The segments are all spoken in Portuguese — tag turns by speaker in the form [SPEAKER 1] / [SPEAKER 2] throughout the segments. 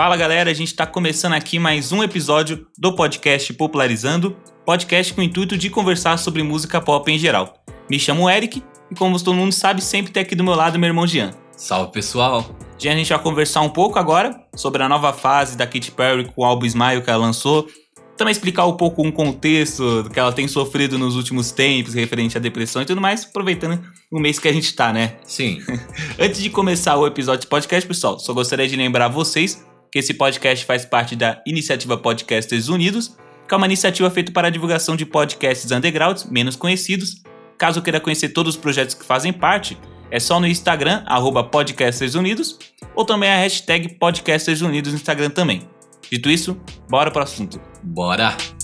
[SPEAKER 1] Fala galera, a gente está começando aqui mais um episódio do podcast Popularizando, podcast com o intuito de conversar sobre música pop em geral. Me chamo Eric e como todo mundo sabe, sempre tem aqui do meu lado meu irmão Jean.
[SPEAKER 2] Salve pessoal!
[SPEAKER 1] Jean, a gente vai conversar um pouco agora sobre a nova fase da Katy Perry com o álbum Smile que ela lançou, também explicar um pouco um contexto que ela tem sofrido nos últimos tempos, referente à depressão e tudo mais, aproveitando o mês que a gente tá, né?
[SPEAKER 2] Sim.
[SPEAKER 1] Antes de começar o episódio de podcast, pessoal, só gostaria de lembrar vocês que esse podcast faz parte da Iniciativa Podcasters Unidos, que é uma iniciativa feita para a divulgação de podcasts undergrounds menos conhecidos. Caso queira conhecer todos os projetos que fazem parte, é só no Instagram, arroba Podcasters Unidos, ou também a hashtag Podcasters Unidos no Instagram também. Dito isso, bora pro assunto.
[SPEAKER 2] Bora!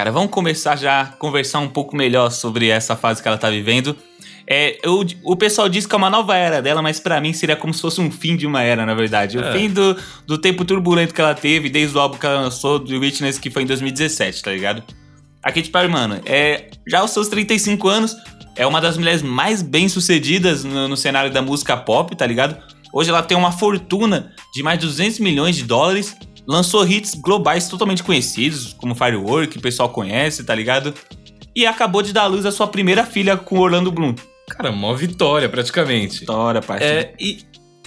[SPEAKER 1] Cara, vamos começar já a conversar um pouco melhor sobre essa fase que ela tá vivendo. É, eu, o pessoal diz que é uma nova era dela, mas para mim seria como se fosse um fim de uma era, na verdade. O
[SPEAKER 2] É.
[SPEAKER 1] fim do, do tempo turbulento que ela teve, desde o álbum que ela lançou, do Witness, que foi em 2017, tá ligado? A Katy Perry, mano, é, já aos seus 35 anos, é uma das mulheres mais bem-sucedidas no, no cenário da música pop, tá ligado? Hoje ela tem uma fortuna de mais de 200 milhões de dólares, lançou hits globais totalmente conhecidos, como Firework, que o pessoal conhece, tá ligado? E acabou de dar à luz a sua primeira filha com Orlando Bloom.
[SPEAKER 2] Cara, mó vitória praticamente.
[SPEAKER 1] História, parte.
[SPEAKER 2] É, e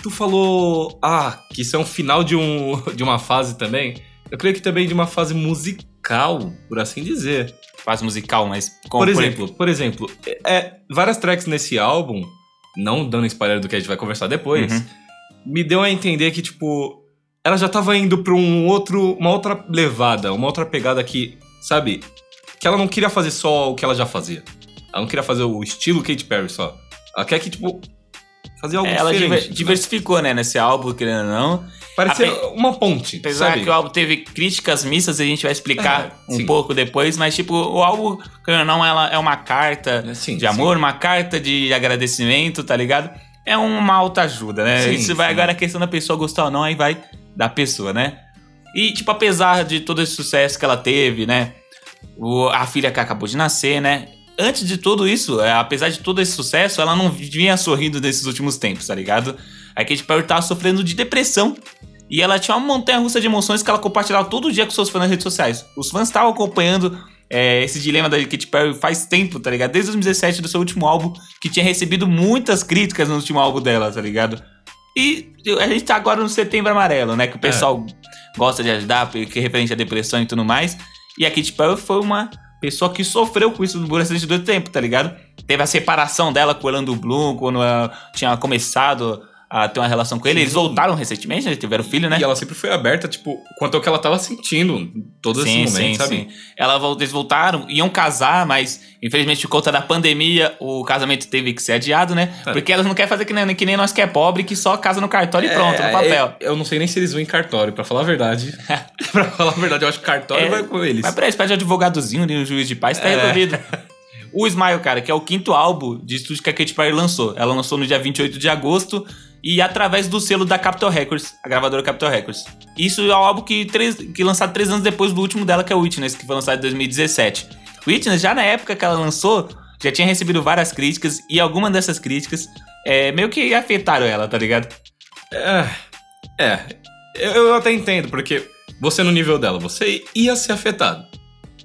[SPEAKER 2] tu falou, ah, que isso é um final de, um, de uma fase também. Eu creio que também de uma fase musical, por assim dizer.
[SPEAKER 1] fase musical, mas... como
[SPEAKER 2] por exemplo, por exemplo, é, várias tracks nesse álbum, não dando spoiler do que a gente vai conversar depois,
[SPEAKER 1] Uhum.
[SPEAKER 2] me deu a entender que, tipo, ela já tava indo pra um outro, uma outra levada, uma outra pegada que, sabe, que ela não queria fazer só o que ela já fazia. Ela não queria fazer o estilo Katy Perry só. Ela quer que, tipo, fazer algo
[SPEAKER 1] É, ela
[SPEAKER 2] diferente.
[SPEAKER 1] diver- diversificou, né, nesse álbum, querendo ou não.
[SPEAKER 2] Parecia
[SPEAKER 1] Ape-
[SPEAKER 2] uma ponte,
[SPEAKER 1] Apesar
[SPEAKER 2] sabe?
[SPEAKER 1] que o álbum teve críticas mistas, a gente vai explicar
[SPEAKER 2] É,
[SPEAKER 1] um
[SPEAKER 2] sim.
[SPEAKER 1] pouco depois, mas tipo, o álbum, querendo ou não, ela é uma carta
[SPEAKER 2] É, sim,
[SPEAKER 1] de amor, uma carta de agradecimento, tá ligado? É uma alta ajuda, né?
[SPEAKER 2] Sim,
[SPEAKER 1] Isso vai
[SPEAKER 2] sim.
[SPEAKER 1] agora a questão da pessoa gostar ou não, aí vai da pessoa, né? E, tipo, apesar de todo esse sucesso que ela teve, né? O- a filha que acabou de nascer, né? Antes de tudo isso, é, apesar de todo esse sucesso, ela não vinha sorrindo nesses últimos tempos, tá ligado? A Katy Perry tava sofrendo de depressão e ela tinha uma montanha russa de emoções que ela compartilhava todo dia com seus fãs nas redes sociais. Os fãs estavam acompanhando é, esse dilema da Katy Perry faz tempo, tá ligado? Desde 2017, do seu último álbum, que tinha recebido muitas críticas no último álbum dela, tá ligado? E a gente tá agora no setembro amarelo, né? Que o pessoal gosta de ajudar, porque é referente à depressão e tudo mais. E a Katy Perry foi uma pessoa que sofreu com isso durante todo o tempo, tá ligado? Teve a separação dela com o Orlando Bloom, quando ela tinha começado a ter uma relação com ele. Eles
[SPEAKER 2] Sim.
[SPEAKER 1] voltaram recentemente, né? Tiveram filho, né?
[SPEAKER 2] E ela sempre foi aberta, tipo, quanto ao que ela tava sentindo todo esse momento, sabe?
[SPEAKER 1] Ela, vol- eles voltaram, iam casar, mas infelizmente por conta da pandemia o casamento teve que ser adiado, né?
[SPEAKER 2] É.
[SPEAKER 1] Porque elas não querem fazer que nem, que nem nós que é pobre, que só casa no cartório e pronto, no
[SPEAKER 2] É,
[SPEAKER 1] papel.
[SPEAKER 2] é, eu não sei nem se eles vão em cartório, pra falar a verdade. pra falar a verdade, eu acho que cartório
[SPEAKER 1] É,
[SPEAKER 2] vai com eles.
[SPEAKER 1] Mas pra eles, pede advogadozinho ali no juiz de paz, tá
[SPEAKER 2] É.
[SPEAKER 1] resolvido. O Smile, cara, que é o quinto álbum de estúdio que a Katy Perry lançou. Ela lançou no dia 28 de agosto e através do selo da Capitol Records, a gravadora Capitol Records. Isso é um álbum que, três, que lançado três anos depois do último dela, que é o Witness, que foi lançado em 2017. O Witness, já na época que ela lançou, já tinha recebido várias críticas e algumas dessas críticas é, meio que afetaram ela, tá ligado?
[SPEAKER 2] É, é, eu, eu até entendo, porque você no nível dela, você ia ser afetado.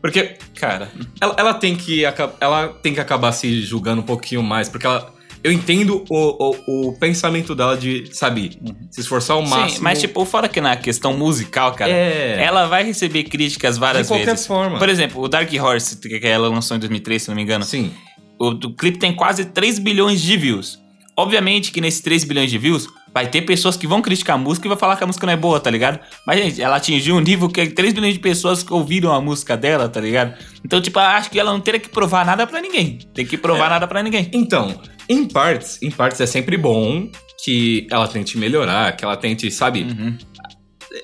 [SPEAKER 2] Porque, cara, ela, ela tem que, ela tem que acabar se julgando um pouquinho mais, porque ela... Eu entendo o, o, o pensamento dela de, sabe, se esforçar ao máximo.
[SPEAKER 1] Sim, mas tipo, fora que na questão musical, cara,
[SPEAKER 2] é,
[SPEAKER 1] ela vai receber críticas várias
[SPEAKER 2] de qualquer
[SPEAKER 1] vezes.
[SPEAKER 2] forma.
[SPEAKER 1] Por exemplo, o Dark Horse, que ela lançou em 2003, se não me engano,
[SPEAKER 2] Sim,
[SPEAKER 1] o, o clipe tem quase 3 bilhões de views. Obviamente que nesses 3 bilhões de views, vai ter pessoas que vão criticar a música e vão falar que a música não é boa, tá ligado? Mas, gente, ela atingiu um nível que 3 bilhões de pessoas ouviram a música dela, tá ligado? Então, tipo, acho que ela não teria que provar nada pra ninguém. Tem que provar
[SPEAKER 2] É.
[SPEAKER 1] nada pra ninguém.
[SPEAKER 2] Então, em partes, em partes é sempre bom que ela tente melhorar, que ela tente, sabe,
[SPEAKER 1] Uhum.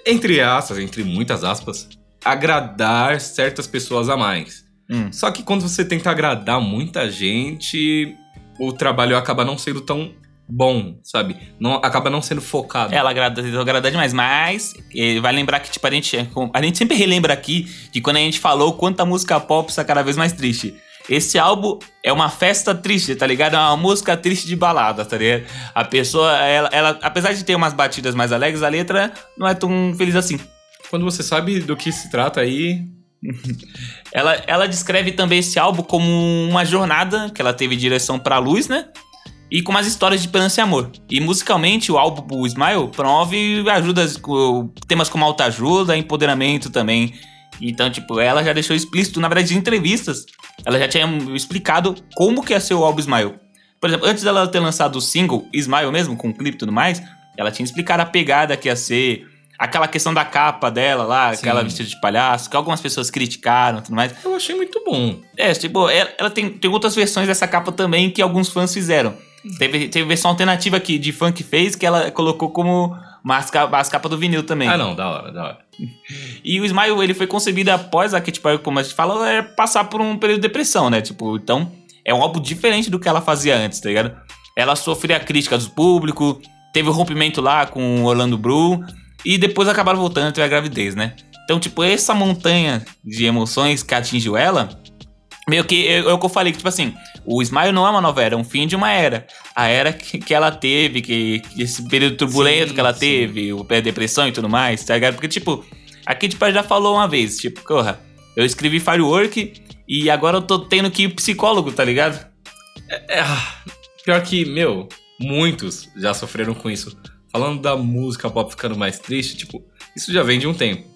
[SPEAKER 2] entre aspas, entre muitas aspas, agradar certas pessoas a mais.
[SPEAKER 1] Hum.
[SPEAKER 2] Só que quando você tenta agradar muita gente, o trabalho acaba não sendo tão bom, sabe? Não, acaba não sendo focado.
[SPEAKER 1] Ela agrada, agrada demais, mas vai lembrar que, tipo, a gente, a gente sempre relembra aqui que quando a gente falou quanto a música pop está cada vez mais triste. Esse álbum é uma festa triste, tá ligado? É uma música triste de balada, tá ligado? A pessoa, ela, ela apesar de ter umas batidas mais alegres, a letra não é tão feliz assim.
[SPEAKER 2] Quando você sabe do que se trata aí,
[SPEAKER 1] Ela, ela descreve também esse álbum como uma jornada que ela teve direção pra luz, né? E com umas histórias de esperança e amor. E musicalmente, o álbum o Smile promove ajudas, com temas como autoajuda, empoderamento também. Então, tipo, ela já deixou explícito, na verdade, em entrevistas, ela já tinha explicado como que ia ser o álbum Smile. Por exemplo, antes dela ter lançado o single Smile mesmo, com clipe e tudo mais, ela tinha explicado a pegada que ia ser, aquela questão da capa dela lá,
[SPEAKER 2] Sim.
[SPEAKER 1] aquela vestida de palhaço, que algumas pessoas criticaram e tudo mais.
[SPEAKER 2] eu achei muito bom.
[SPEAKER 1] É, tipo, ela, ela tem, tem outras versões dessa capa também que alguns fãs fizeram. Teve, teve versão alternativa que de que fez, que ela colocou como as, ca- as capas do vinil também.
[SPEAKER 2] Ah, não, da hora, da hora.
[SPEAKER 1] E o Smile, ele foi concebido após a Katy Perry, como a gente fala, é passar por um período de depressão, né? Tipo, então, é um álbum diferente do que ela fazia antes, tá ligado? Ela sofria crítica do público, teve o rompimento lá com o Orlando Bloom, e depois acabaram voltando teve a gravidez, né? Então, tipo, essa montanha de emoções que atingiu ela, meio que é, é o que eu falei, que, tipo assim, o Smile não é uma nova era, é um fim de uma era. A era que, que ela teve, que, esse período turbulento
[SPEAKER 2] Sim,
[SPEAKER 1] que ela
[SPEAKER 2] sim.
[SPEAKER 1] teve, o pé depressão e tudo mais, tá ligado? Porque, tipo, a Katy Perry já falou uma vez, tipo, porra, eu escrevi Firework e agora eu tô tendo que ir psicólogo, tá ligado?
[SPEAKER 2] É, ah, pior que, meu, muitos já sofreram com isso. Falando da música pop ficando mais triste, tipo, isso já vem de um tempo.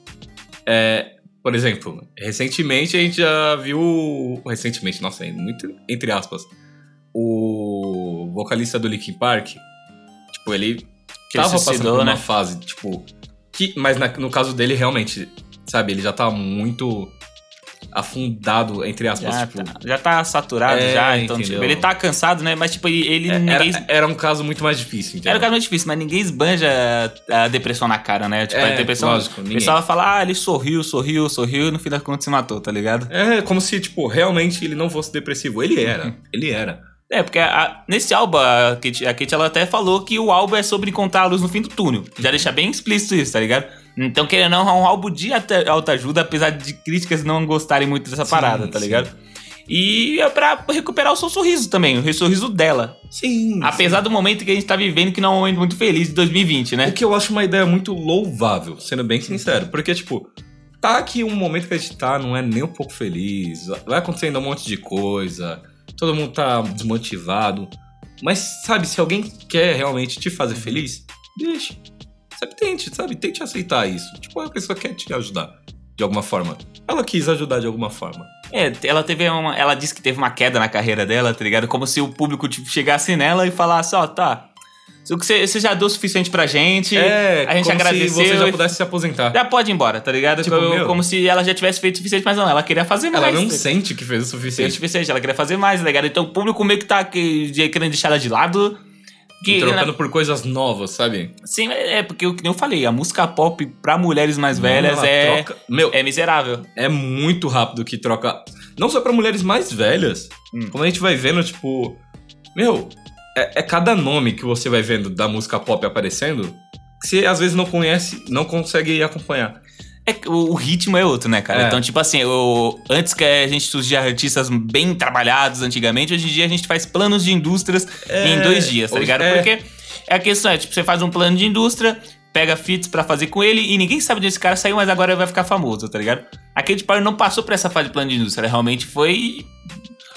[SPEAKER 2] É, por exemplo, recentemente a gente já viu. Recentemente, nossa, é muito entre aspas. O vocalista do Linkin Park, tipo, ele
[SPEAKER 1] Que ele
[SPEAKER 2] tava
[SPEAKER 1] se
[SPEAKER 2] passando
[SPEAKER 1] suicidou,
[SPEAKER 2] por uma
[SPEAKER 1] né?
[SPEAKER 2] fase, tipo. Que, mas na- no caso dele, realmente, sabe, ele já tá muito afundado, entre aspas,
[SPEAKER 1] Já,
[SPEAKER 2] tipo.
[SPEAKER 1] tá, já tá saturado
[SPEAKER 2] É,
[SPEAKER 1] já, então,
[SPEAKER 2] entendeu?
[SPEAKER 1] tipo, ele tá cansado, né? Mas, tipo, ele,
[SPEAKER 2] é-
[SPEAKER 1] ninguém...
[SPEAKER 2] Era, era um caso muito mais difícil, entendeu?
[SPEAKER 1] Era um caso muito difícil, mas ninguém esbanja a depressão na cara, né? Tipo,
[SPEAKER 2] É,
[SPEAKER 1] a depressão.
[SPEAKER 2] lógico,
[SPEAKER 1] o
[SPEAKER 2] ninguém.
[SPEAKER 1] pessoal fala, ah, ele sorriu, sorriu, sorriu, e no fim das contas se matou, tá ligado?
[SPEAKER 2] É como se, tipo, realmente ele não fosse depressivo. Ele era. ele era.
[SPEAKER 1] É, porque a- nesse álbum, a Kate, a Kate, ela até falou que o álbum é sobre encontrar a luz no fim do túnel. Já deixa bem explícito isso, tá ligado? Então, querendo ou não, é um álbum de autoajuda, apesar de críticas não gostarem muito dessa
[SPEAKER 2] Sim,
[SPEAKER 1] parada, tá
[SPEAKER 2] sim.
[SPEAKER 1] ligado? E é pra recuperar o seu sorriso também, o sorriso dela.
[SPEAKER 2] Sim.
[SPEAKER 1] Apesar do momento que a gente tá vivendo, que não é um momento muito feliz de 2020, né?
[SPEAKER 2] O que eu acho uma ideia muito louvável, sendo bem sincero. Porque, tipo, tá que um momento que a gente tá não é nem um pouco feliz. Vai acontecendo um monte de coisa. Todo mundo tá desmotivado. Mas, sabe, se alguém quer realmente te fazer feliz, deixa. Sabe, tente, sabe? Tente aceitar isso. Tipo, a pessoa quer te ajudar de alguma forma. Ela quis ajudar de alguma forma.
[SPEAKER 1] É, ela teve uma. Ela disse que teve uma queda na carreira dela, tá ligado? Como se o público tipo, chegasse nela e falasse, ó, tá. O que você, já deu o suficiente pra gente.
[SPEAKER 2] É,
[SPEAKER 1] a gente
[SPEAKER 2] como
[SPEAKER 1] agradeceu
[SPEAKER 2] se você já pudesse se aposentar.
[SPEAKER 1] Já pode ir embora, tá ligado?
[SPEAKER 2] Tipo,
[SPEAKER 1] como, como se ela já tivesse feito o suficiente, mas não, ela queria fazer mais.
[SPEAKER 2] Ela não sente que fez o
[SPEAKER 1] Fez o
[SPEAKER 2] suficiente.
[SPEAKER 1] suficiente, ela queria fazer mais, tá ligado? Então o público meio que tá que- querendo deixar ela de lado. Que,
[SPEAKER 2] trocando por coisas novas, sabe?
[SPEAKER 1] Sim, é porque o que eu falei, a música pop pra mulheres mais velhas
[SPEAKER 2] Ela
[SPEAKER 1] é,
[SPEAKER 2] troca- Meu,
[SPEAKER 1] é miserável.
[SPEAKER 2] é muito rápido que troca. Não só pra mulheres mais velhas.
[SPEAKER 1] Hum.
[SPEAKER 2] Como a gente vai vendo, tipo. Meu, é, é cada nome que você vai vendo da música pop aparecendo que você às vezes não conhece, não consegue acompanhar.
[SPEAKER 1] É que o, o ritmo é outro, né, cara?
[SPEAKER 2] É.
[SPEAKER 1] Então, tipo assim, o, antes que a gente surgia artistas bem trabalhados antigamente, hoje em dia a gente faz planos de indústrias
[SPEAKER 2] É,
[SPEAKER 1] em dois dias, tá ligado?
[SPEAKER 2] é.
[SPEAKER 1] Porque é a questão é, tipo, você faz um plano de indústria, pega fits pra fazer com ele e ninguém sabe onde esse cara saiu, mas agora ele vai ficar famoso, tá ligado? A Katy Perry não passou por essa fase de plano de indústria, ela realmente foi...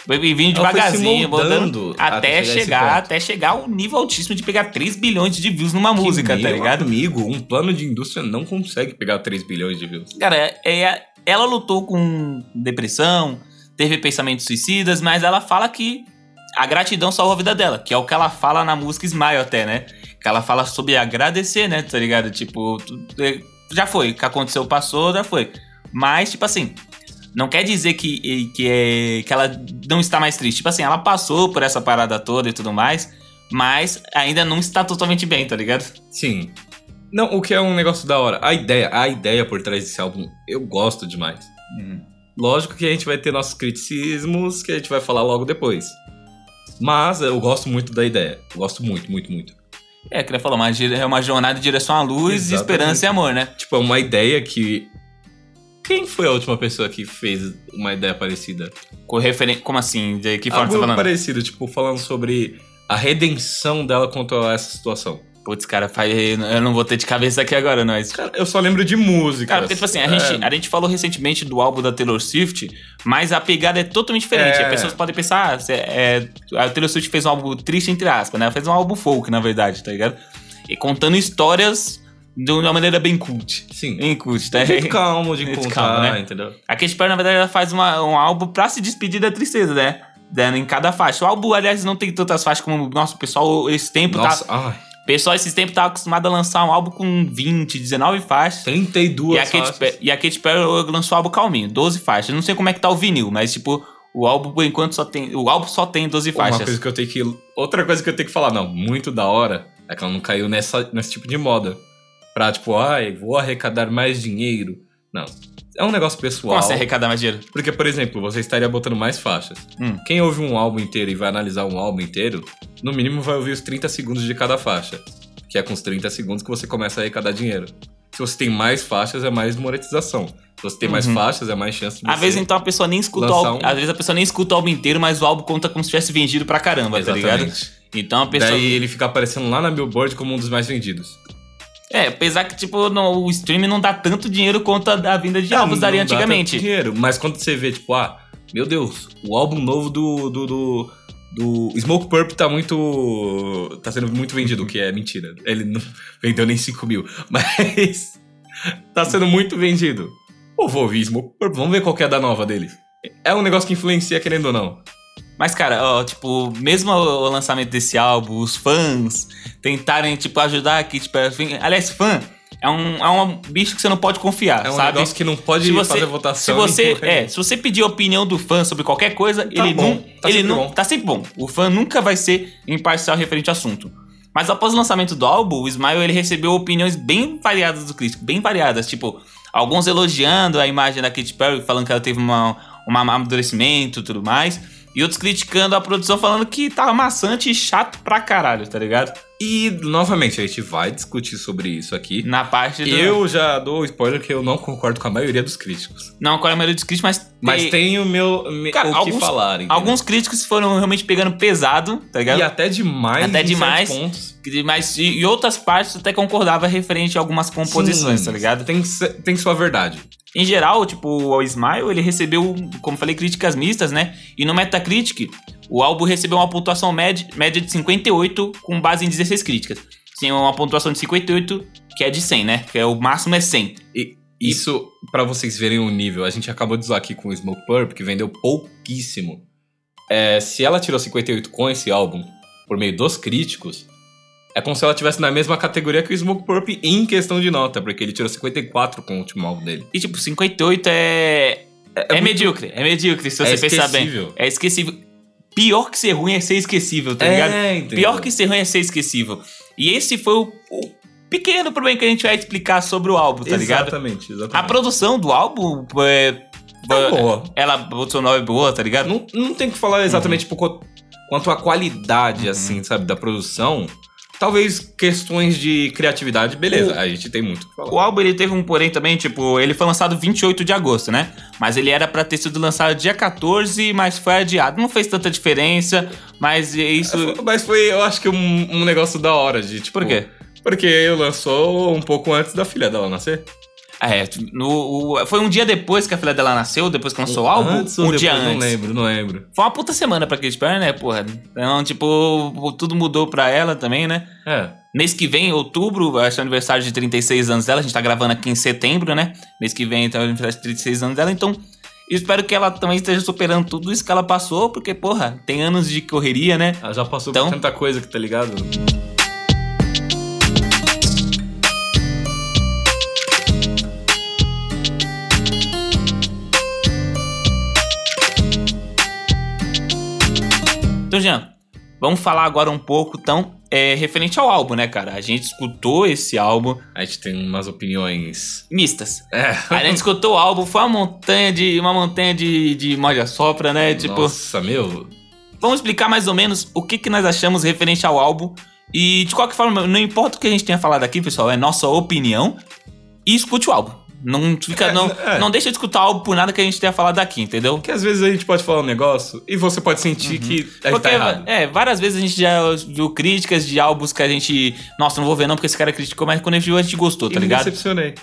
[SPEAKER 1] Foi vindo devagarzinho,
[SPEAKER 2] moldando até chegar
[SPEAKER 1] até chegar ao nível altíssimo de pegar 3 bilhões de views numa música,
[SPEAKER 2] Que,
[SPEAKER 1] tá
[SPEAKER 2] meu
[SPEAKER 1] ligado?
[SPEAKER 2] amigo, um plano de indústria não consegue pegar 3 bilhões de views.
[SPEAKER 1] Cara, é- é- ela lutou com depressão, teve pensamentos suicidas, mas ela fala que a gratidão salvou a vida dela, que é o que ela fala na música Smile até, né? Que ela fala sobre agradecer, né? Tá ligado? Tipo, é, já foi, o que aconteceu passou, já foi. Mas, tipo assim, não quer dizer que, que, é, que ela não está mais triste. Tipo assim, ela passou por essa parada toda e tudo mais, mas ainda não está totalmente bem, tá ligado?
[SPEAKER 2] Sim. Não, o que é um negócio da hora. A ideia, a ideia por trás desse álbum, eu gosto demais. Lógico que a gente vai ter nossos criticismos que a gente vai falar logo depois. Mas eu gosto muito da ideia. Eu gosto muito, muito, muito.
[SPEAKER 1] É, que ele falou, uma, é uma jornada em direção à luz,
[SPEAKER 2] Exatamente.
[SPEAKER 1] esperança e amor, né?
[SPEAKER 2] Tipo, é uma ideia que. Quem foi a última pessoa que fez uma ideia parecida?
[SPEAKER 1] Com referen... Como assim? De que forma
[SPEAKER 2] Algo
[SPEAKER 1] você tá falando?
[SPEAKER 2] parecido, tipo, falando sobre a redenção dela quanto a essa situação.
[SPEAKER 1] Putz, cara, eu não vou ter de cabeça aqui agora, mas.
[SPEAKER 2] Cara, eu só lembro de música.
[SPEAKER 1] Cara, porque, tipo assim, a, gente, a gente falou recentemente do álbum da Taylor Swift, mas a pegada é totalmente diferente.
[SPEAKER 2] É.
[SPEAKER 1] As pessoas podem pensar, ah, é, a Taylor Swift fez um álbum triste, entre aspas, né? Ela fez um álbum folk, na verdade, tá ligado? E contando histórias de uma maneira bem cult.
[SPEAKER 2] Sim.
[SPEAKER 1] Bem cult, tá?
[SPEAKER 2] Um jeito calmo de contar,
[SPEAKER 1] calmo, né?
[SPEAKER 2] entendeu?
[SPEAKER 1] A Katy Perry, na verdade, ela faz uma- um álbum pra se despedir da tristeza, né? Dando em cada faixa. O álbum, aliás, não tem tantas faixas como. Nossa, o pessoal, esse tempo
[SPEAKER 2] Nossa,
[SPEAKER 1] tá.
[SPEAKER 2] ai,
[SPEAKER 1] pessoal, esses tempos, tá acostumado a lançar um álbum com 20, 19 faixas.
[SPEAKER 2] 32
[SPEAKER 1] E a,
[SPEAKER 2] faixas.
[SPEAKER 1] E a Katy Perry lançou o álbum calminho, 12 faixas. Eu não sei como é que tá o vinil, mas tipo, o álbum por enquanto só tem. O álbum só tem 12
[SPEAKER 2] Uma
[SPEAKER 1] faixas.
[SPEAKER 2] coisa que eu tenho que. Outra coisa que eu tenho que falar, não, muito da hora, é que ela não caiu nessa, nesse tipo de moda. Pra, tipo, ai, vou arrecadar mais dinheiro. Não. É um negócio pessoal.
[SPEAKER 1] Como assim arrecadar mais dinheiro?
[SPEAKER 2] Porque, por exemplo, você estaria botando mais faixas.
[SPEAKER 1] Hum.
[SPEAKER 2] Quem ouve um álbum inteiro e vai analisar um álbum inteiro, no mínimo vai ouvir os 30 segundos de cada faixa. Que é com os 30 segundos que você começa a arrecadar dinheiro. Se você tem mais faixas, é mais monetização. Se você tem mais
[SPEAKER 1] Uhum.
[SPEAKER 2] faixas, é mais chance de
[SPEAKER 1] Às
[SPEAKER 2] você...
[SPEAKER 1] vezes, então, a pessoa nem escuta o álbum.
[SPEAKER 2] um-
[SPEAKER 1] Às vezes a pessoa nem escuta o álbum inteiro, mas o álbum conta como se tivesse vendido pra caramba, tá ligado?
[SPEAKER 2] Exatamente.
[SPEAKER 1] Então a pessoa.
[SPEAKER 2] Daí ele fica aparecendo lá na Billboard como um dos mais vendidos.
[SPEAKER 1] É, apesar que, tipo, o streaming não dá tanto dinheiro quanto a, a vinda de álbuns daria
[SPEAKER 2] Não dá
[SPEAKER 1] antigamente.
[SPEAKER 2] tanto dinheiro, mas quando você vê, tipo, ah, meu Deus, o álbum novo do. do, do, do Smoke Purp tá muito. tá sendo muito vendido, o que é mentira. Ele não vendeu nem 5 mil. Mas. tá sendo muito vendido. Pô, vou ouvir Smoke Purp, vamos ver qual é a da nova dele. É um negócio que influencia, querendo ou não.
[SPEAKER 1] Mas, cara, ó, tipo, mesmo o lançamento desse álbum, os fãs tentarem, tipo, ajudar a Katy Perry. assim, Aliás, fã é um, é um bicho que você não pode confiar,
[SPEAKER 2] É um
[SPEAKER 1] sabe?
[SPEAKER 2] negócio que não pode
[SPEAKER 1] se você,
[SPEAKER 2] fazer
[SPEAKER 1] se
[SPEAKER 2] votação.
[SPEAKER 1] você,
[SPEAKER 2] nem
[SPEAKER 1] é, se você pedir a opinião do fã sobre qualquer coisa, ele
[SPEAKER 2] bom,
[SPEAKER 1] não,
[SPEAKER 2] tá
[SPEAKER 1] ele
[SPEAKER 2] sempre
[SPEAKER 1] não,
[SPEAKER 2] bom.
[SPEAKER 1] tá sempre bom. O fã nunca vai ser imparcial referente ao assunto. Mas após o lançamento do álbum, o Smile ele recebeu opiniões bem variadas do crítico, bem variadas, tipo, alguns elogiando a imagem da Katy Perry, falando que ela teve uma, um amadurecimento e tudo mais, e outros criticando a produção, falando que tava maçante e chato pra caralho, tá ligado?
[SPEAKER 2] E, novamente, a gente vai discutir sobre isso aqui.
[SPEAKER 1] Na parte do...
[SPEAKER 2] Eu já dou spoiler que eu não concordo com a maioria dos críticos.
[SPEAKER 1] Não, com a maioria dos críticos, mas...
[SPEAKER 2] Mas
[SPEAKER 1] tem-
[SPEAKER 2] o meu me-
[SPEAKER 1] Cara,
[SPEAKER 2] o que
[SPEAKER 1] alguns-
[SPEAKER 2] falar. entendeu?
[SPEAKER 1] Alguns críticos foram realmente pegando pesado, tá ligado?
[SPEAKER 2] E até demais.
[SPEAKER 1] Até demais.
[SPEAKER 2] Pontos.
[SPEAKER 1] Mas e, e outras partes até concordava referente a algumas composições,
[SPEAKER 2] Sim,
[SPEAKER 1] tá ligado?
[SPEAKER 2] Tem, tem sua verdade.
[SPEAKER 1] Em geral, tipo, o Smile, ele recebeu, como falei, críticas mistas, né? E no Metacritic, o álbum recebeu uma pontuação média, média de 58 com base em 16 críticas. Tem uma pontuação de 58 que é de 100, né? Que é o máximo é 100.
[SPEAKER 2] E isso, pra vocês verem o nível, a gente acabou de zoar aqui com o Smoke Purp, que vendeu pouquíssimo. É, se ela tirou 58 com esse álbum, por meio dos críticos, é como se ela tivesse na mesma categoria que o Smoke Purp em questão de nota, porque ele tirou 54 com o último álbum dele.
[SPEAKER 1] E tipo, 58 é. É,
[SPEAKER 2] muito-
[SPEAKER 1] medíocre, é medíocre, se
[SPEAKER 2] É
[SPEAKER 1] você pensar bem. É esquecível. Pior que ser ruim é ser esquecível, tá ligado?
[SPEAKER 2] É, entendeu?
[SPEAKER 1] Pior que ser ruim é ser esquecível. E esse foi o, o pequeno problema que a gente vai explicar sobre o álbum, tá ligado?
[SPEAKER 2] Exatamente, exatamente.
[SPEAKER 1] A produção do álbum é.
[SPEAKER 2] É boa.
[SPEAKER 1] Ela, nova é boa, tá ligado?
[SPEAKER 2] Não, não tem que falar exatamente tipo, qu- quanto à qualidade,
[SPEAKER 1] Uhum.
[SPEAKER 2] assim, sabe, da produção. Talvez questões de criatividade, beleza,
[SPEAKER 1] O-
[SPEAKER 2] a gente tem muito o que falar.
[SPEAKER 1] O álbum ele teve um porém também, tipo, ele foi lançado 28 de agosto, né? Mas ele era pra ter sido lançado dia 14, mas foi adiado. Não fez tanta diferença, mas isso.
[SPEAKER 2] Mas foi, eu acho que um, um negócio da hora de, tipo...
[SPEAKER 1] Por quê?
[SPEAKER 2] Porque lançou um pouco antes da filha dela nascer.
[SPEAKER 1] É, no, o- foi um dia depois que a filha dela nasceu, depois que lançou o álbum,
[SPEAKER 2] Antes ou
[SPEAKER 1] um dia
[SPEAKER 2] depois?
[SPEAKER 1] antes.
[SPEAKER 2] Não lembro, não lembro.
[SPEAKER 1] Foi uma puta semana pra Katy Perry, né, porra? Então, tipo, tudo mudou pra ela também, né?
[SPEAKER 2] É.
[SPEAKER 1] Mês que vem, outubro, vai ser o aniversário de 36 anos dela. A gente tá gravando aqui em setembro, né? Mês que vem, então, é o aniversário de 36 anos dela. Então, espero que ela também esteja superando tudo isso que ela passou, porque, porra, tem anos de correria, né?
[SPEAKER 2] Ela já passou
[SPEAKER 1] Então-
[SPEAKER 2] por tanta coisa que tá ligado?
[SPEAKER 1] Então, Jean, vamos falar agora um pouco, então, é, referente ao álbum, né, cara? A gente escutou esse álbum.
[SPEAKER 2] A gente tem umas opiniões
[SPEAKER 1] mistas.
[SPEAKER 2] É.
[SPEAKER 1] A gente escutou o álbum, foi uma montanha de. uma montanha de, de molha sopra, né? Tipo.
[SPEAKER 2] Nossa, meu.
[SPEAKER 1] Vamos explicar mais ou menos o que, que nós achamos referente ao álbum. E de qualquer forma, não importa o que a gente tenha falado aqui, pessoal, é nossa opinião. E escute o álbum. Não fica,
[SPEAKER 2] É,
[SPEAKER 1] não,
[SPEAKER 2] é.
[SPEAKER 1] não deixa de escutar o álbum por nada que a gente tenha falado aqui, entendeu?
[SPEAKER 2] Porque às vezes a gente pode falar um negócio e você pode sentir que a gente tá errado.
[SPEAKER 1] é, várias vezes a gente já viu críticas de álbuns que a gente. Nossa, não vou ver não, porque esse cara criticou, mas quando a gente viu, a gente gostou,
[SPEAKER 2] E
[SPEAKER 1] tá
[SPEAKER 2] me
[SPEAKER 1] ligado?
[SPEAKER 2] decepcionei.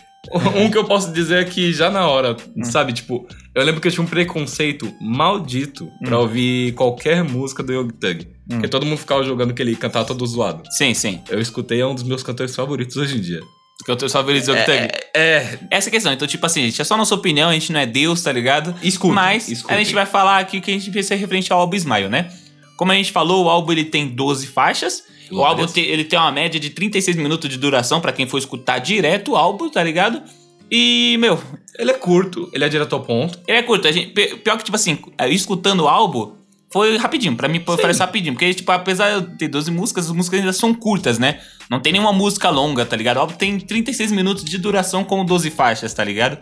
[SPEAKER 2] Um que eu posso dizer é que já na hora,
[SPEAKER 1] Hum.
[SPEAKER 2] sabe, tipo, eu lembro que eu tinha um preconceito maldito pra
[SPEAKER 1] Hum.
[SPEAKER 2] ouvir qualquer música do Young Thug. Porque todo mundo ficava jogando que ele cantava todo zoado.
[SPEAKER 1] Sim, sim.
[SPEAKER 2] Eu escutei, é um dos meus cantores favoritos hoje em dia.
[SPEAKER 1] Que eu só vendo Young Thug.
[SPEAKER 2] É,
[SPEAKER 1] Essa é questão. Então, tipo assim, gente, é só nossa opinião, a gente não é Deus, tá ligado?
[SPEAKER 2] escuta.
[SPEAKER 1] Mas
[SPEAKER 2] escuta.
[SPEAKER 1] a gente vai falar aqui que a gente pensa referente ao álbum Smile, né? Como a gente falou, o álbum ele tem 12 faixas. O álbum te- ele tem uma média de 36 minutos de duração pra quem for escutar direto o álbum, tá ligado? E, meu,
[SPEAKER 2] Ele é curto, ele é direto ao ponto.
[SPEAKER 1] ele é curto. A gente, pior que, tipo assim, eu escutando o álbum, foi rapidinho. Pra mim, foi
[SPEAKER 2] Sim.
[SPEAKER 1] rapidinho. Porque, tipo, apesar de ter 12 músicas, as músicas ainda são curtas, né? Não tem nenhuma música longa, tá ligado? O álbum tem 36 minutos de duração com 12 faixas, tá ligado?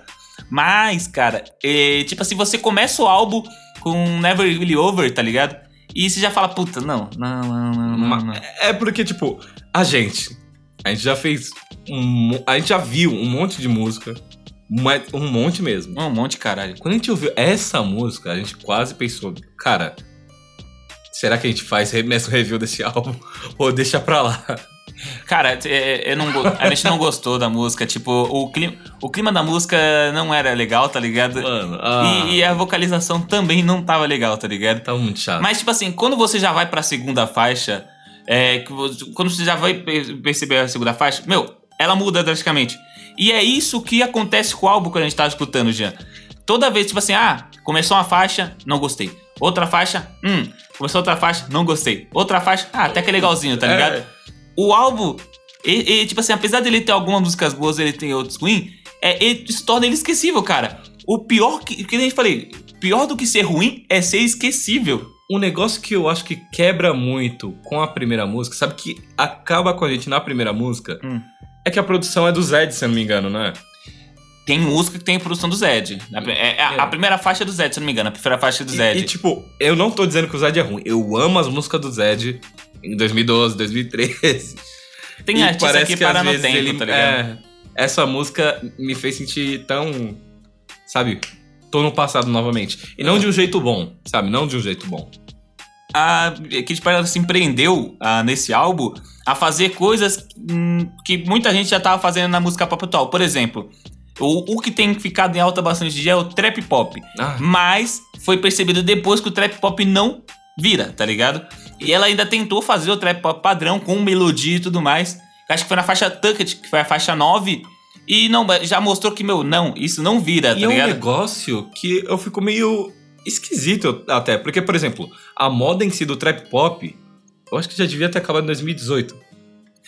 [SPEAKER 1] Mas, cara, é, tipo assim, você começa o álbum com Never Really Over, tá ligado? E você já fala, puta, não, não, não, não, não.
[SPEAKER 2] É porque, tipo, a gente. A gente já fez. Um, a gente já viu um monte de música. Um monte mesmo.
[SPEAKER 1] Um monte, caralho.
[SPEAKER 2] Quando a gente ouviu essa música, a gente quase pensou, cara, será que a gente faz remessa review desse álbum? Ou deixa pra lá?
[SPEAKER 1] Cara, é, eu não, a gente não gostou da música. Tipo, o clima, o clima da música não era legal, tá ligado?
[SPEAKER 2] Mano, ah,
[SPEAKER 1] E, e a vocalização também não tava legal, tá ligado?
[SPEAKER 2] tá muito chato.
[SPEAKER 1] Mas, tipo assim, quando você já vai pra segunda faixa, é, que quando você já vai per- perceber a segunda faixa, meu, ela muda drasticamente. E é isso que acontece com o álbum quando a gente tá escutando, Jean. Toda vez, tipo assim, ah, começou uma faixa, não gostei. Outra faixa, hum, começou outra faixa, não gostei. Outra faixa, ah, até que é legalzinho, tá
[SPEAKER 2] É.
[SPEAKER 1] ligado? O álbum, tipo assim, apesar dele ter algumas músicas boas, ele tem outros ruins, é, ele se torna ele esquecível, cara. O pior que, que nem eu falei, pior do que ser ruim é ser esquecível.
[SPEAKER 2] Um negócio que eu acho que quebra muito com a primeira música, sabe que acaba com a gente na primeira música,
[SPEAKER 1] Hum.
[SPEAKER 2] é que a produção é do Zed, se eu não me engano, não é?
[SPEAKER 1] Tem música que tem produção do Zed. A, é- é a- a primeira faixa é do Zed, se eu não me engano. A primeira faixa é do
[SPEAKER 2] E-
[SPEAKER 1] Zed.
[SPEAKER 2] E, tipo, eu não tô dizendo que o Zed é ruim. Eu amo as músicas do Zed em 2012, 2013.
[SPEAKER 1] tem
[SPEAKER 2] e
[SPEAKER 1] artista
[SPEAKER 2] parece
[SPEAKER 1] que
[SPEAKER 2] que
[SPEAKER 1] para no tempo,
[SPEAKER 2] ele,
[SPEAKER 1] tá ligado?
[SPEAKER 2] é, essa música me fez sentir tão, sabe, tô no passado novamente. E não de um jeito bom, sabe? Não de um jeito bom.
[SPEAKER 1] A Kid Parada se empreendeu ah, nesse álbum a fazer coisas hum, que muita gente já tava fazendo na música pop atual. Por exemplo, o, o que tem ficado em alta bastante dia é o trap pop.
[SPEAKER 2] Ah,
[SPEAKER 1] Mas foi percebido depois que o trap pop não vira, tá ligado? E ela ainda tentou fazer o trap pop padrão com melodia e tudo mais. Acho que foi na faixa Tucket, que foi a faixa 9. E não, já mostrou que, meu, não, isso não vira, tá
[SPEAKER 2] e é um
[SPEAKER 1] ligado?
[SPEAKER 2] negócio que eu fico meio esquisito até. Porque, por exemplo, a moda em si do trap pop, eu acho que já devia ter acabado em 2018.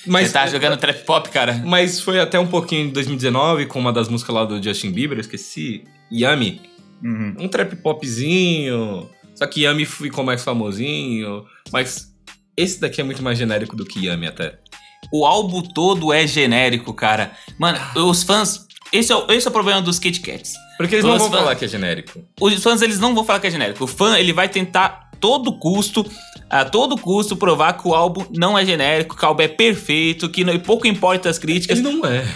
[SPEAKER 2] Mas,
[SPEAKER 1] Você tá jogando trap pop, cara?
[SPEAKER 2] mas foi até um pouquinho em 2019, com uma das músicas lá do Justin Bieber, eu esqueci. Yummy.
[SPEAKER 1] Uhum.
[SPEAKER 2] um trap popzinho. Só que Yami ficou mais famosinho. Mas esse daqui é muito mais genérico do que Yami até.
[SPEAKER 1] O álbum todo é genérico, cara. Mano, os fãs. Esse é, o- esse é o problema dos Kit Kats.
[SPEAKER 2] Porque eles não
[SPEAKER 1] Os
[SPEAKER 2] vão
[SPEAKER 1] fãs-
[SPEAKER 2] falar que é genérico.
[SPEAKER 1] Os fãs, eles não vão falar que é genérico. O fã, ele vai tentar todo custo, a todo custo, provar que o álbum não é genérico, que o álbum é perfeito, que não, e pouco importa as críticas.
[SPEAKER 2] Ele não é.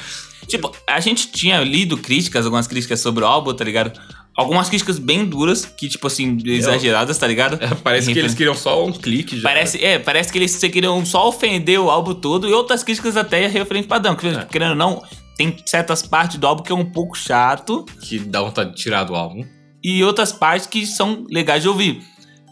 [SPEAKER 1] Tipo, a gente tinha lido críticas, algumas críticas sobre o álbum, tá ligado? Algumas críticas bem duras, que, tipo assim, exageradas, tá ligado?
[SPEAKER 2] Parece que eles queriam só um clique já.
[SPEAKER 1] Parece, é, parece que eles queriam só ofender o álbum todo e outras críticas até referente padrão. Que,
[SPEAKER 2] É.
[SPEAKER 1] Querendo ou não, tem certas partes do álbum que é um pouco chato
[SPEAKER 2] Que dá vontade de tirar do álbum.
[SPEAKER 1] e outras partes que são legais de ouvir.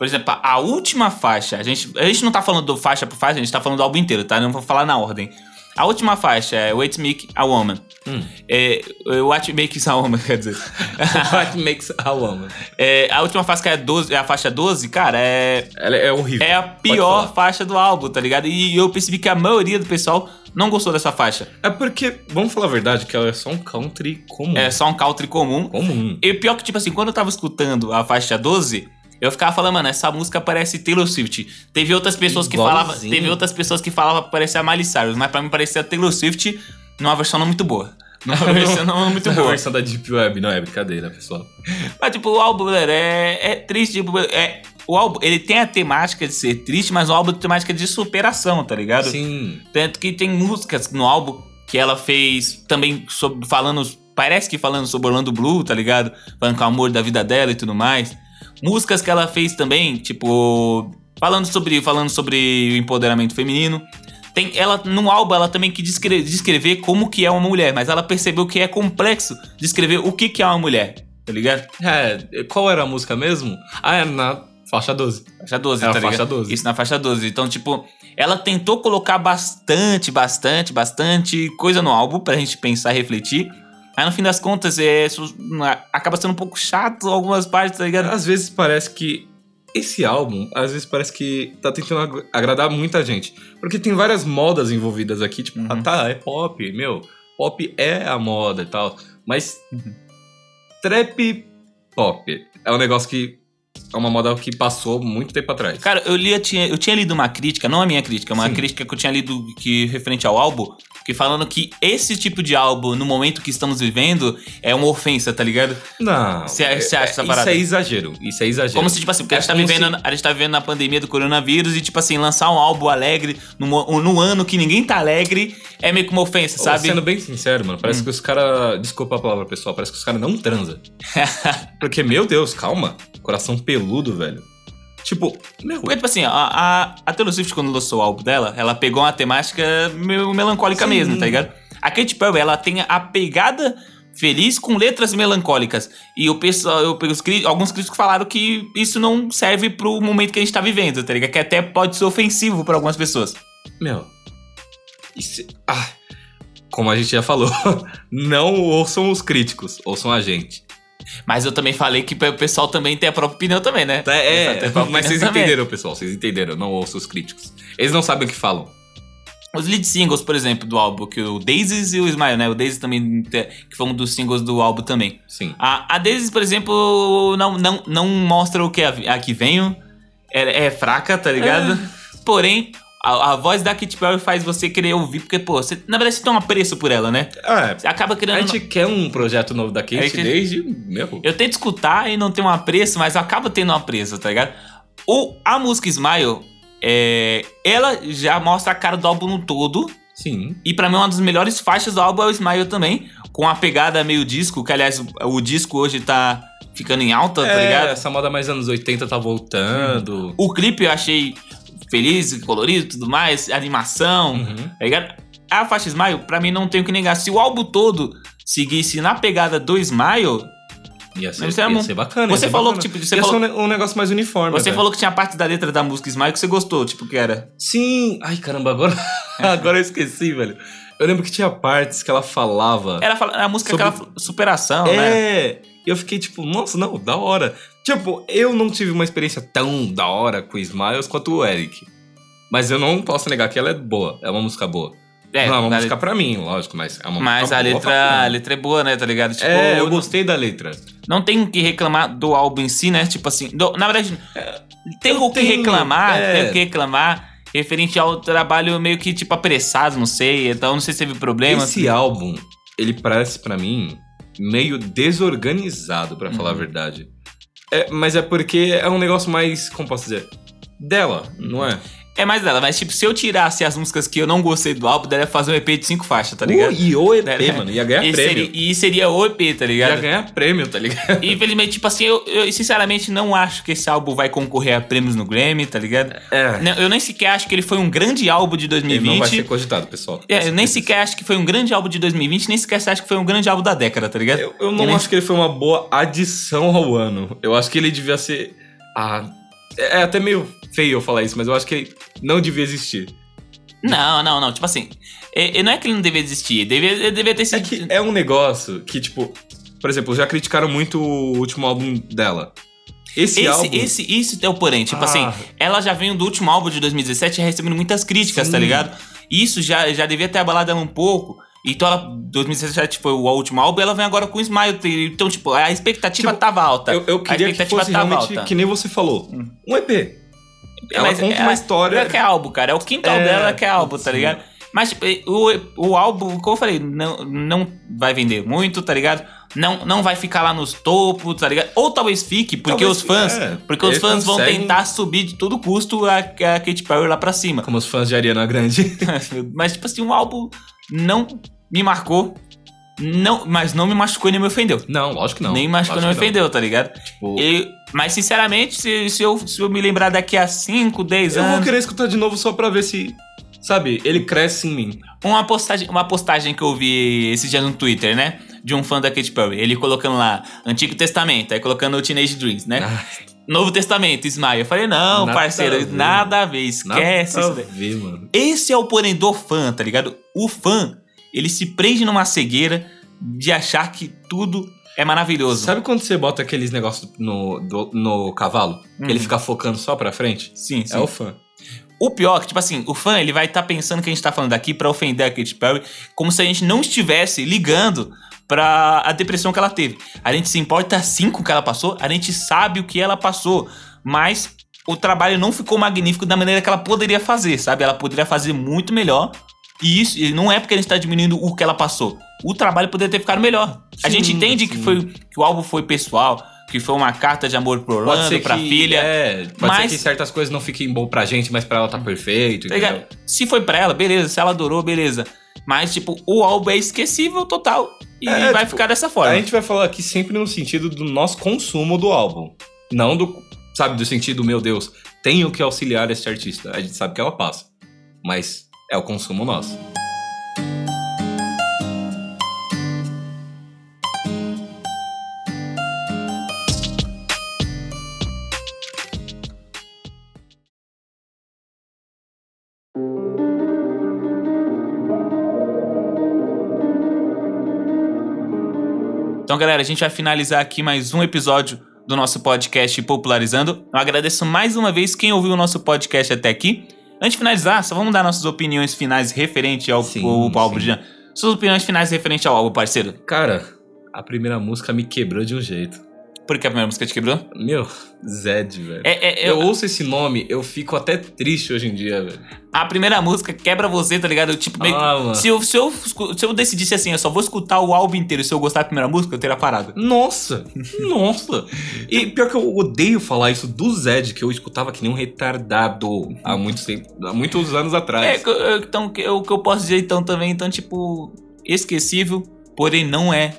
[SPEAKER 1] Por exemplo, a última faixa, a gente, a gente não tá falando do faixa por faixa, a gente tá falando do álbum inteiro, tá? Não vou falar na ordem. A última faixa é What Make a Woman.
[SPEAKER 2] Hum.
[SPEAKER 1] É, é, What Makes a Woman, quer dizer.
[SPEAKER 2] What makes a woman?
[SPEAKER 1] É, a última faixa é, 12, é a faixa 12, cara, é,
[SPEAKER 2] Ela é horrível.
[SPEAKER 1] é a pior faixa do álbum, tá ligado? E eu percebi que a maioria do pessoal não gostou dessa faixa.
[SPEAKER 2] É porque, vamos falar a verdade, que ela é só um country comum.
[SPEAKER 1] É só um country comum.
[SPEAKER 2] Comum.
[SPEAKER 1] E pior que, tipo assim, quando eu tava escutando a faixa 12, Eu ficava falando, mano, essa música parece Taylor Swift. Teve outras pessoas que
[SPEAKER 2] Igualzinho.
[SPEAKER 1] falavam, teve outras pessoas que falavam que parecia a Miley Cyrus, mas pra mim parecia Taylor Swift numa versão não muito boa. Numa versão não muito
[SPEAKER 2] A
[SPEAKER 1] boa.
[SPEAKER 2] versão da Deep Web, não é brincadeira, pessoal.
[SPEAKER 1] Mas, tipo, o álbum, galera, é, é triste. Tipo, é, o álbum, ele tem a temática de ser triste, mas o álbum tem temática de superação, tá ligado?
[SPEAKER 2] Sim.
[SPEAKER 1] Tanto que tem músicas no álbum que ela fez também sobre, falando. Parece que falando sobre Orlando Blue, tá ligado? Falando com o amor da vida dela e tudo mais. Músicas que ela fez também, tipo. Falando sobre, falando sobre o empoderamento feminino. Tem, ela, no álbum, ela também quis descrever, descrever como que é uma mulher, mas ela percebeu que é complexo descrever o que, que é uma mulher, tá ligado?
[SPEAKER 2] É, qual era a música mesmo? Ah, é na faixa 12.
[SPEAKER 1] Faixa 12,
[SPEAKER 2] É a
[SPEAKER 1] tá
[SPEAKER 2] faixa
[SPEAKER 1] ligado?
[SPEAKER 2] 12.
[SPEAKER 1] Isso na faixa 12. Então, tipo, ela tentou colocar bastante, bastante, bastante coisa no álbum pra gente pensar e refletir. Mas no fim das contas, é, isso acaba sendo um pouco chato algumas partes, tá ligado?
[SPEAKER 2] Às vezes parece que esse álbum, às vezes parece que tá tentando ag- agradar muita gente. Porque tem várias modas envolvidas aqui, tipo,
[SPEAKER 1] Uhum.
[SPEAKER 2] ah tá, é pop, meu. Pop é a moda e tal. Mas
[SPEAKER 1] Uhum.
[SPEAKER 2] trap pop é um negócio que é uma moda que passou muito tempo atrás.
[SPEAKER 1] Cara, eu, li, eu, tinha, eu tinha lido uma crítica, não a minha crítica, uma
[SPEAKER 2] Sim.
[SPEAKER 1] crítica que eu tinha lido que referente ao álbum, que falando que esse tipo de álbum, no momento que estamos vivendo, é uma ofensa, tá ligado?
[SPEAKER 2] Não.
[SPEAKER 1] Você acha- acha essa
[SPEAKER 2] Isso
[SPEAKER 1] parada?
[SPEAKER 2] é exagero. Isso é exagero.
[SPEAKER 1] Como se, tipo assim, porque
[SPEAKER 2] É
[SPEAKER 1] a, gente tá vivendo, a gente tá vivendo na pandemia do coronavírus e, tipo assim, lançar um álbum alegre no ano que ninguém tá alegre é meio que uma ofensa, sabe?
[SPEAKER 2] Sendo bem sincero, mano,
[SPEAKER 1] Hum.
[SPEAKER 2] parece que os caras. Desculpa a palavra pessoal, parece que os caras não transam. Porque, meu Deus, calma. Coração peludo, velho. Tipo, meu.
[SPEAKER 1] Porque, tipo assim, a, a, a Taylor Swift, quando lançou o álbum dela, ela pegou uma temática meio melancólica
[SPEAKER 2] Sim.
[SPEAKER 1] mesmo, tá ligado? A Katy Perry, ela tem a pegada feliz com letras melancólicas. E o pessoal, eu, os alguns críticos falaram que isso não serve pro momento que a gente tá vivendo, tá ligado? Que até pode ser ofensivo pra algumas pessoas.
[SPEAKER 2] Meu. Isso, ah, como a gente já falou, não ouçam os críticos, ouçam a gente.
[SPEAKER 1] Mas eu também falei que o pessoal também tem a própria opinião também, né?
[SPEAKER 2] É,
[SPEAKER 1] própria
[SPEAKER 2] mas vocês
[SPEAKER 1] também.
[SPEAKER 2] entenderam, pessoal, vocês entenderam, não ouçam os críticos. Eles não sabem o que falam.
[SPEAKER 1] Os lead singles, por exemplo, do álbum, que o Daisies e o Smile, né? O Daisies também, que foi um dos singles do álbum também.
[SPEAKER 2] Sim.
[SPEAKER 1] A, a Daisies, por exemplo, não, não, não mostra o que a, a que venho. É, é fraca, tá ligado? Porém, a, a voz da Katy Perry faz você querer ouvir, porque, pô, você, na verdade você tem um apreço por ela, né?
[SPEAKER 2] Ah,
[SPEAKER 1] Você acaba
[SPEAKER 2] a
[SPEAKER 1] querendo...
[SPEAKER 2] gente quer um projeto novo da Kate
[SPEAKER 1] A gente-
[SPEAKER 2] desde. Meu.
[SPEAKER 1] Eu tento escutar e não tenho um apreço, mas eu acabo tendo um apreço, tá ligado? O, a música Smile, é, ela já mostra a cara do álbum no todo.
[SPEAKER 2] Sim.
[SPEAKER 1] E pra mim, uma das melhores faixas do álbum é o Smile também. Com a pegada meio disco, que aliás, o, disco hoje tá ficando em alta, tá
[SPEAKER 2] É,
[SPEAKER 1] ligado?
[SPEAKER 2] essa moda mais anos 80 tá voltando.
[SPEAKER 1] O clipe eu achei feliz, colorido e tudo mais, animação,
[SPEAKER 2] Uhum.
[SPEAKER 1] tá ligado? A faixa Smile, pra mim, não tem o que negar. Se o álbum todo seguisse na pegada do Smile,
[SPEAKER 2] Ia ser,
[SPEAKER 1] é
[SPEAKER 2] ia
[SPEAKER 1] bom.
[SPEAKER 2] ser bacana.
[SPEAKER 1] Você
[SPEAKER 2] ia ser
[SPEAKER 1] falou
[SPEAKER 2] bacana.
[SPEAKER 1] que, tipo, você
[SPEAKER 2] ia
[SPEAKER 1] falou-
[SPEAKER 2] ser um ne- negócio mais uniforme.
[SPEAKER 1] você
[SPEAKER 2] velho.
[SPEAKER 1] falou que tinha parte da letra da música Smile que você gostou, tipo, que era.
[SPEAKER 2] Sim. Ai, caramba, agora, agora eu esqueci, velho. Eu lembro que tinha partes que ela falava.
[SPEAKER 1] Era fala- a música
[SPEAKER 2] Sobre-
[SPEAKER 1] aquela superação, né?
[SPEAKER 2] É. E eu fiquei tipo, nossa, não, da hora. Tipo, eu não tive uma experiência tão da hora com Smiles quanto o Eric. Mas eu não posso negar que ela é boa. É uma música boa. não é uma música pra mim, lógico, mas é uma
[SPEAKER 1] Mas
[SPEAKER 2] música
[SPEAKER 1] a
[SPEAKER 2] boa
[SPEAKER 1] letra, a letra é boa, né, tá ligado? Tipo,
[SPEAKER 2] É, eu gostei da letra.
[SPEAKER 1] Não tem o que reclamar do álbum em si, né? Tipo assim, do- na verdade, tem
[SPEAKER 2] eu
[SPEAKER 1] o que
[SPEAKER 2] tenho,
[SPEAKER 1] reclamar,
[SPEAKER 2] é.
[SPEAKER 1] tem o que reclamar referente ao trabalho meio que, tipo, apressado, não sei. Então, não sei se teve problema.
[SPEAKER 2] Esse álbum, ele parece pra mim meio desorganizado, pra falar a
[SPEAKER 1] Uhum.
[SPEAKER 2] verdade. É, mas é porque é um negócio mais, como posso dizer, dela, não é?
[SPEAKER 1] É mais dela, mas, tipo, se eu tirasse as músicas que eu não gostei do álbum, dela ia fazer um EP de cinco faixas, tá ligado?
[SPEAKER 2] Uh, e o EP,
[SPEAKER 1] É,
[SPEAKER 2] mano, ia ganhar
[SPEAKER 1] e,
[SPEAKER 2] prêmio.
[SPEAKER 1] seria, e seria o EP, tá
[SPEAKER 2] Ia
[SPEAKER 1] ligado?
[SPEAKER 2] ganhar prêmio, tá ligado?
[SPEAKER 1] E, infelizmente, tipo assim, eu, eu sinceramente não acho que esse álbum vai concorrer a prêmios no Grammy, tá ligado?
[SPEAKER 2] É.
[SPEAKER 1] Não, Eu nem sequer acho que ele foi um grande álbum de
[SPEAKER 2] Ele não
[SPEAKER 1] 2020.
[SPEAKER 2] vai ser cogitado, pessoal.
[SPEAKER 1] É, eu nem sequer acho que foi um grande álbum de 2020, nem sequer acho que foi um grande álbum da década, tá ligado?
[SPEAKER 2] Eu, eu não
[SPEAKER 1] Ele-
[SPEAKER 2] acho que ele foi uma boa adição ao ano. Eu acho que ele devia ser. Ah, é até meio feio eu falar isso, mas eu acho que ele não devia existir.
[SPEAKER 1] Não, não, não. Tipo assim, é- é- não é que ele não devia existir, devia, devia ter
[SPEAKER 2] É
[SPEAKER 1] sido.
[SPEAKER 2] que é um negócio que, tipo, por exemplo, já criticaram muito o último álbum dela. Esse,
[SPEAKER 1] Esse,
[SPEAKER 2] álbum.
[SPEAKER 1] esse, isso é o porém. Tipo
[SPEAKER 2] Ah.
[SPEAKER 1] assim, ela já veio do último álbum de 2017 recebendo muitas críticas,
[SPEAKER 2] Sim.
[SPEAKER 1] tá ligado? Isso já, já devia ter abalado ela um pouco. Então, ela, 2017 foi o último álbum, ela vem agora com Smile. Então, tipo, a expectativa
[SPEAKER 2] Tipo,
[SPEAKER 1] tava alta.
[SPEAKER 2] Eu, eu
[SPEAKER 1] a
[SPEAKER 2] queria que
[SPEAKER 1] expectativa
[SPEAKER 2] fosse
[SPEAKER 1] tava
[SPEAKER 2] realmente,
[SPEAKER 1] alta.
[SPEAKER 2] que nem você falou, um EP. Ela
[SPEAKER 1] Mas
[SPEAKER 2] conta
[SPEAKER 1] é-
[SPEAKER 2] uma história...
[SPEAKER 1] Ela quer álbum, cara. É o quinto álbum
[SPEAKER 2] É,
[SPEAKER 1] dela que é álbum, tá ligado? Mas tipo, o, o álbum, como eu falei, não, não vai vender muito, tá ligado? Não, não vai ficar lá nos topos, tá ligado? Ou talvez fique, porque
[SPEAKER 2] Talvez
[SPEAKER 1] os fãs.
[SPEAKER 2] é.
[SPEAKER 1] Porque os fãs vão
[SPEAKER 2] conseguem-
[SPEAKER 1] tentar subir de todo custo a, a Katy Perry lá pra cima.
[SPEAKER 2] Como os fãs de Ariana Grande.
[SPEAKER 1] Mas, tipo assim, o álbum não me marcou. Não, mas não me machucou e nem me ofendeu.
[SPEAKER 2] Não, lógico que não.
[SPEAKER 1] nem machucou nem me ofendeu, tá ligado?
[SPEAKER 2] não. Tipo,
[SPEAKER 1] E- mas, sinceramente, se, se, eu, se eu me lembrar daqui a 5, 10
[SPEAKER 2] eu
[SPEAKER 1] anos.
[SPEAKER 2] vou querer escutar de novo só pra ver se, sabe, ele cresce em mim.
[SPEAKER 1] Uma postagem, uma postagem que eu vi esses dias no Twitter, né? De um fã da Katy Perry. Ele colocando lá Antigo Testamento, aí colocando o Teenage Dreams, né?
[SPEAKER 2] Ah,
[SPEAKER 1] Novo Testamento, Smile. Eu falei, não,
[SPEAKER 2] Nada
[SPEAKER 1] parceiro,
[SPEAKER 2] a ver.
[SPEAKER 1] nada a ver, esquece
[SPEAKER 2] nada
[SPEAKER 1] isso
[SPEAKER 2] a ver, mano.
[SPEAKER 1] Esse é o porém do fã, tá ligado? O fã, ele se prende numa cegueira de achar que tudo é maravilhoso.
[SPEAKER 2] Sabe quando você bota aqueles negócios no, do- no cavalo?
[SPEAKER 1] Hum.
[SPEAKER 2] Que ele fica focando só pra frente?
[SPEAKER 1] Sim, sim.
[SPEAKER 2] É o fã.
[SPEAKER 1] O pior é que, tipo assim, o fã ele vai estar pensando que a gente tá falando aqui pra ofender a Katy Perry, como se a gente não estivesse ligando pra a depressão que ela teve. A gente se importa sim com o que ela passou, a gente sabe o que ela passou, mas o trabalho não ficou magnífico da maneira que ela poderia fazer, sabe? Ela poderia fazer muito melhor. E isso e não é porque a gente tá diminuindo o que ela passou. O trabalho poderia ter ficado melhor. a
[SPEAKER 2] Sim,
[SPEAKER 1] gente entende que
[SPEAKER 2] sim.
[SPEAKER 1] foi que o álbum foi pessoal, que foi uma carta de amor pro
[SPEAKER 2] Pode
[SPEAKER 1] Orlando,
[SPEAKER 2] ser
[SPEAKER 1] pra
[SPEAKER 2] que,
[SPEAKER 1] filha.
[SPEAKER 2] É, pode
[SPEAKER 1] mas-
[SPEAKER 2] ser que certas coisas não fiquem bom pra gente, mas pra ela tá perfeito,
[SPEAKER 1] Tá? Se foi pra ela, beleza. Se ela adorou, beleza. Mas, tipo, o álbum é esquecível total. E
[SPEAKER 2] É,
[SPEAKER 1] vai
[SPEAKER 2] tipo,
[SPEAKER 1] ficar dessa forma.
[SPEAKER 2] A gente vai falar aqui sempre no sentido do nosso consumo do álbum. Não do, sabe, do sentido, meu Deus, tenho que auxiliar esse artista. A gente sabe que ela passa. Mas é o consumo nosso.
[SPEAKER 1] Então, galera, a gente vai finalizar aqui mais um episódio do nosso podcast Popularizando. Eu agradeço mais uma vez quem ouviu o nosso podcast até aqui. Antes de finalizar, só vamos dar nossas opiniões finais referente ao,
[SPEAKER 2] Sim,
[SPEAKER 1] ao, ao álbum.
[SPEAKER 2] sim.
[SPEAKER 1] Jean. Suas opiniões finais referente ao álbum, parceiro.
[SPEAKER 2] Cara, a primeira música me quebrou de um jeito.
[SPEAKER 1] Por que a primeira música te quebrou?
[SPEAKER 2] Meu, Zed, velho.
[SPEAKER 1] É, é,
[SPEAKER 2] Eu
[SPEAKER 1] eu,
[SPEAKER 2] ouço esse nome, eu fico até triste hoje em dia, velho.
[SPEAKER 1] a primeira música quebra você, tá ligado? Eu, tipo, meio,
[SPEAKER 2] Ah,
[SPEAKER 1] se, eu, se, eu, se eu decidisse assim, eu só vou escutar o álbum inteiro, se eu gostar da primeira música, eu teria parado.
[SPEAKER 2] Nossa! Nossa! E pior que eu odeio falar isso do Zed, que eu escutava que nem um retardado há muitos, tempo, há muitos anos
[SPEAKER 1] É,
[SPEAKER 2] atrás.
[SPEAKER 1] eu- então, o que eu posso dizer então também, então, tipo, esquecível, porém não é.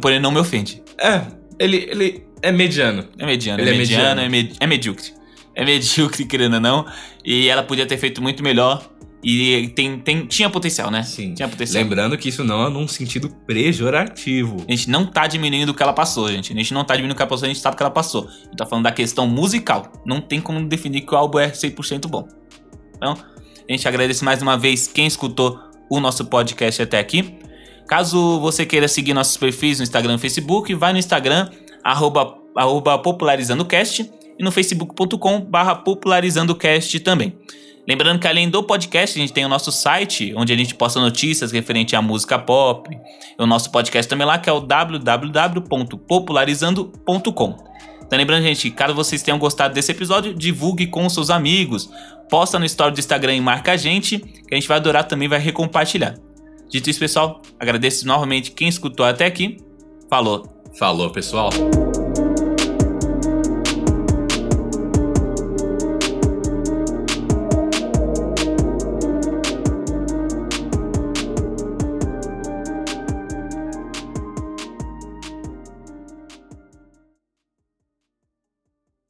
[SPEAKER 1] Porém não me ofende.
[SPEAKER 2] É, ele, ele é mediano.
[SPEAKER 1] É mediano,
[SPEAKER 2] Ele
[SPEAKER 1] é
[SPEAKER 2] é
[SPEAKER 1] mediano,
[SPEAKER 2] mediano.
[SPEAKER 1] é, med- é medíocre. É medíocre, querendo ou não. E ela podia ter feito muito melhor. E tem, tem, tinha potencial, né?
[SPEAKER 2] Sim.
[SPEAKER 1] Tinha potencial.
[SPEAKER 2] Lembrando que isso não é num sentido pejorativo.
[SPEAKER 1] A gente não tá diminuindo o que ela passou, gente. A gente não tá diminuindo o que ela passou, a gente sabe o que ela passou. A gente tá falando da questão musical. Não tem como definir que o álbum é 100% bom. Então, a gente agradece mais uma vez quem escutou o nosso podcast até aqui. Caso você queira seguir nossos perfis no Instagram e Facebook, vai no Instagram, arroba, arroba popularizandocast e no facebook.com barra popularizandocast também. Lembrando que além do podcast, a gente tem o nosso site, onde a gente posta notícias referente à música pop. E o nosso podcast também lá, que é o www.popularizando.com. Então lembrando, gente, caso vocês tenham gostado desse episódio, divulgue com seus amigos. Posta no story do Instagram e marca a gente, que a gente vai adorar também, vai recompartilhar. Dito isso, pessoal, agradeço novamente quem escutou até aqui. Falou!
[SPEAKER 2] Falou, pessoal.